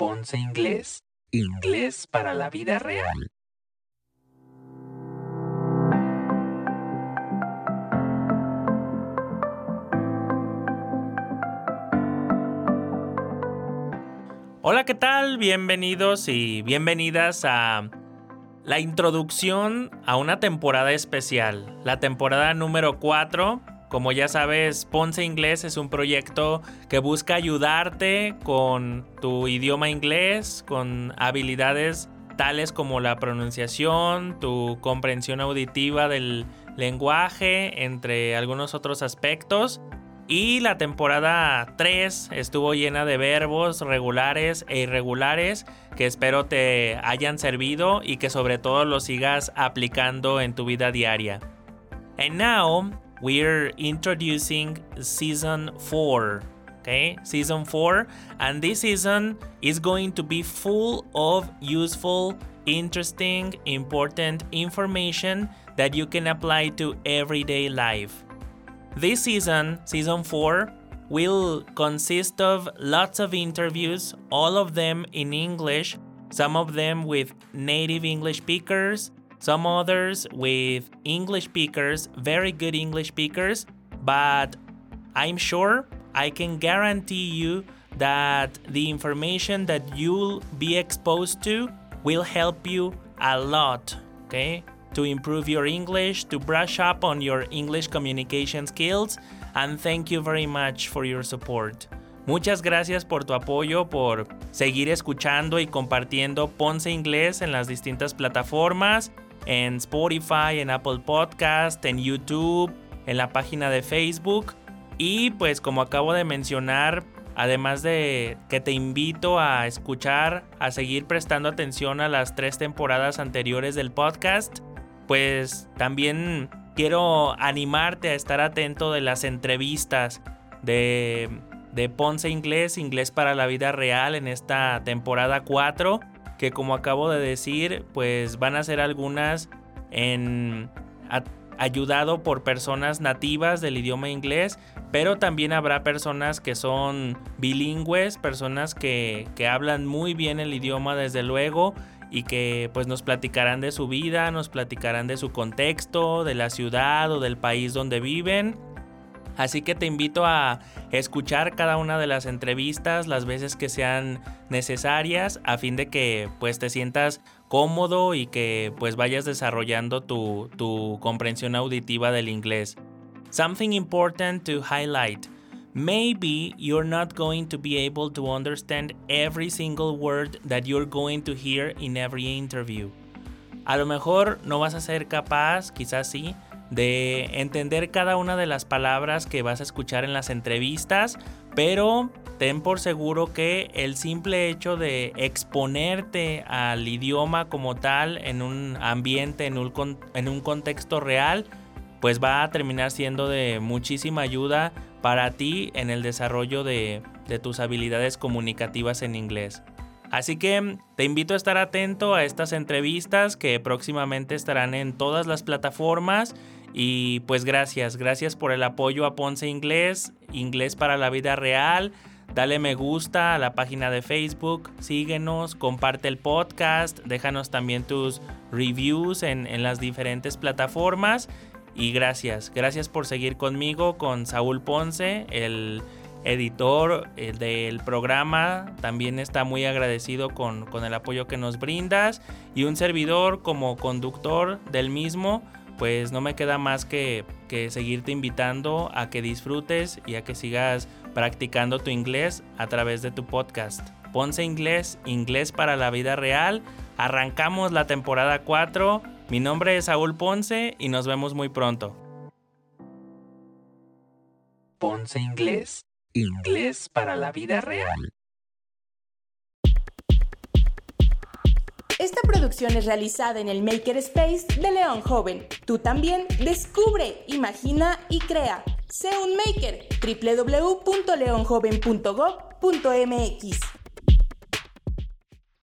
Ponce Inglés, inglés para la vida real. Hola, ¿qué tal? Bienvenidos y bienvenidas a la introducción a una temporada especial, la temporada número 4 como ya sabes, Ponce Inglés es un proyecto que busca ayudarte con tu idioma inglés, con habilidades tales como la pronunciación, tu comprensión auditiva del lenguaje, entre algunos otros aspectos. Y la temporada 3 estuvo llena de verbos regulares e irregulares que espero te hayan servido y que sobre todo los sigas aplicando en tu vida diaria. And now we're introducing season 4 okay? Season 4 and this season is going to be full of useful interesting important information that you can apply to everyday life. This season season 4 will consist of lots of interviews all of them in english some of them with native english speakers some others with English speakers, very good English speakers, but I'm sure I can guarantee you that the information that you'll be exposed to will help you a lot, okay? To improve your English, to brush up on your English communication skills, and thank you very much for your support. Muchas gracias por tu apoyo, por seguir escuchando y compartiendo Ponce Inglés en las distintas plataformas en Spotify, en Apple Podcast, en YouTube, en la página de Facebook. Y pues como acabo de mencionar, además de que te invito a escuchar, a seguir prestando atención a las tres temporadas anteriores del podcast, pues también quiero animarte a estar atento de las entrevistas de, de Ponce Inglés, Inglés para la Vida Real en esta temporada 4 que como acabo de decir, pues van a ser algunas en ayudado por personas nativas del idioma inglés, pero también habrá personas que son bilingües, personas que, que hablan muy bien el idioma desde luego y que pues nos platicarán de su vida, nos platicarán de su contexto, de la ciudad o del país donde viven Así que te invito a escuchar cada una de las entrevistas las veces que sean necesarias a fin de que pues te sientas cómodo y que pues vayas desarrollando tu, tu comprensión auditiva del inglés. Something important to highlight. Maybe you're not going to be able to understand every single word that you're going to hear in every interview. A lo mejor no vas a ser capaz, quizás sí, de entender cada una de las palabras que vas a escuchar en las entrevistas, pero ten por seguro que el simple hecho de exponerte al idioma como tal en un ambiente, en un, en un contexto real, pues va a terminar siendo de muchísima ayuda para ti en el desarrollo de, de tus habilidades comunicativas en inglés. Así que te invito a estar atento a estas entrevistas que próximamente estarán en todas las plataformas y pues gracias, gracias por el apoyo a Ponce Inglés, Inglés para la vida real. Dale me gusta a la página de Facebook, síguenos, comparte el podcast, déjanos también tus reviews en, en las diferentes plataformas. Y gracias, gracias por seguir conmigo, con Saúl Ponce, el editor del programa. También está muy agradecido con, con el apoyo que nos brindas. Y un servidor como conductor del mismo pues no me queda más que, seguirte invitando a que disfrutes y a que sigas practicando tu inglés a través de tu podcast. Ponce Inglés, Inglés para la vida real. Arrancamos la temporada 4. Mi nombre es Saúl Ponce y nos vemos muy pronto. Ponce Inglés, Inglés para la vida real. Esta producción es realizada en el Maker Space de León Joven. Tú también descubre, imagina y crea. Sé un maker. www.leonjoven.gov.mx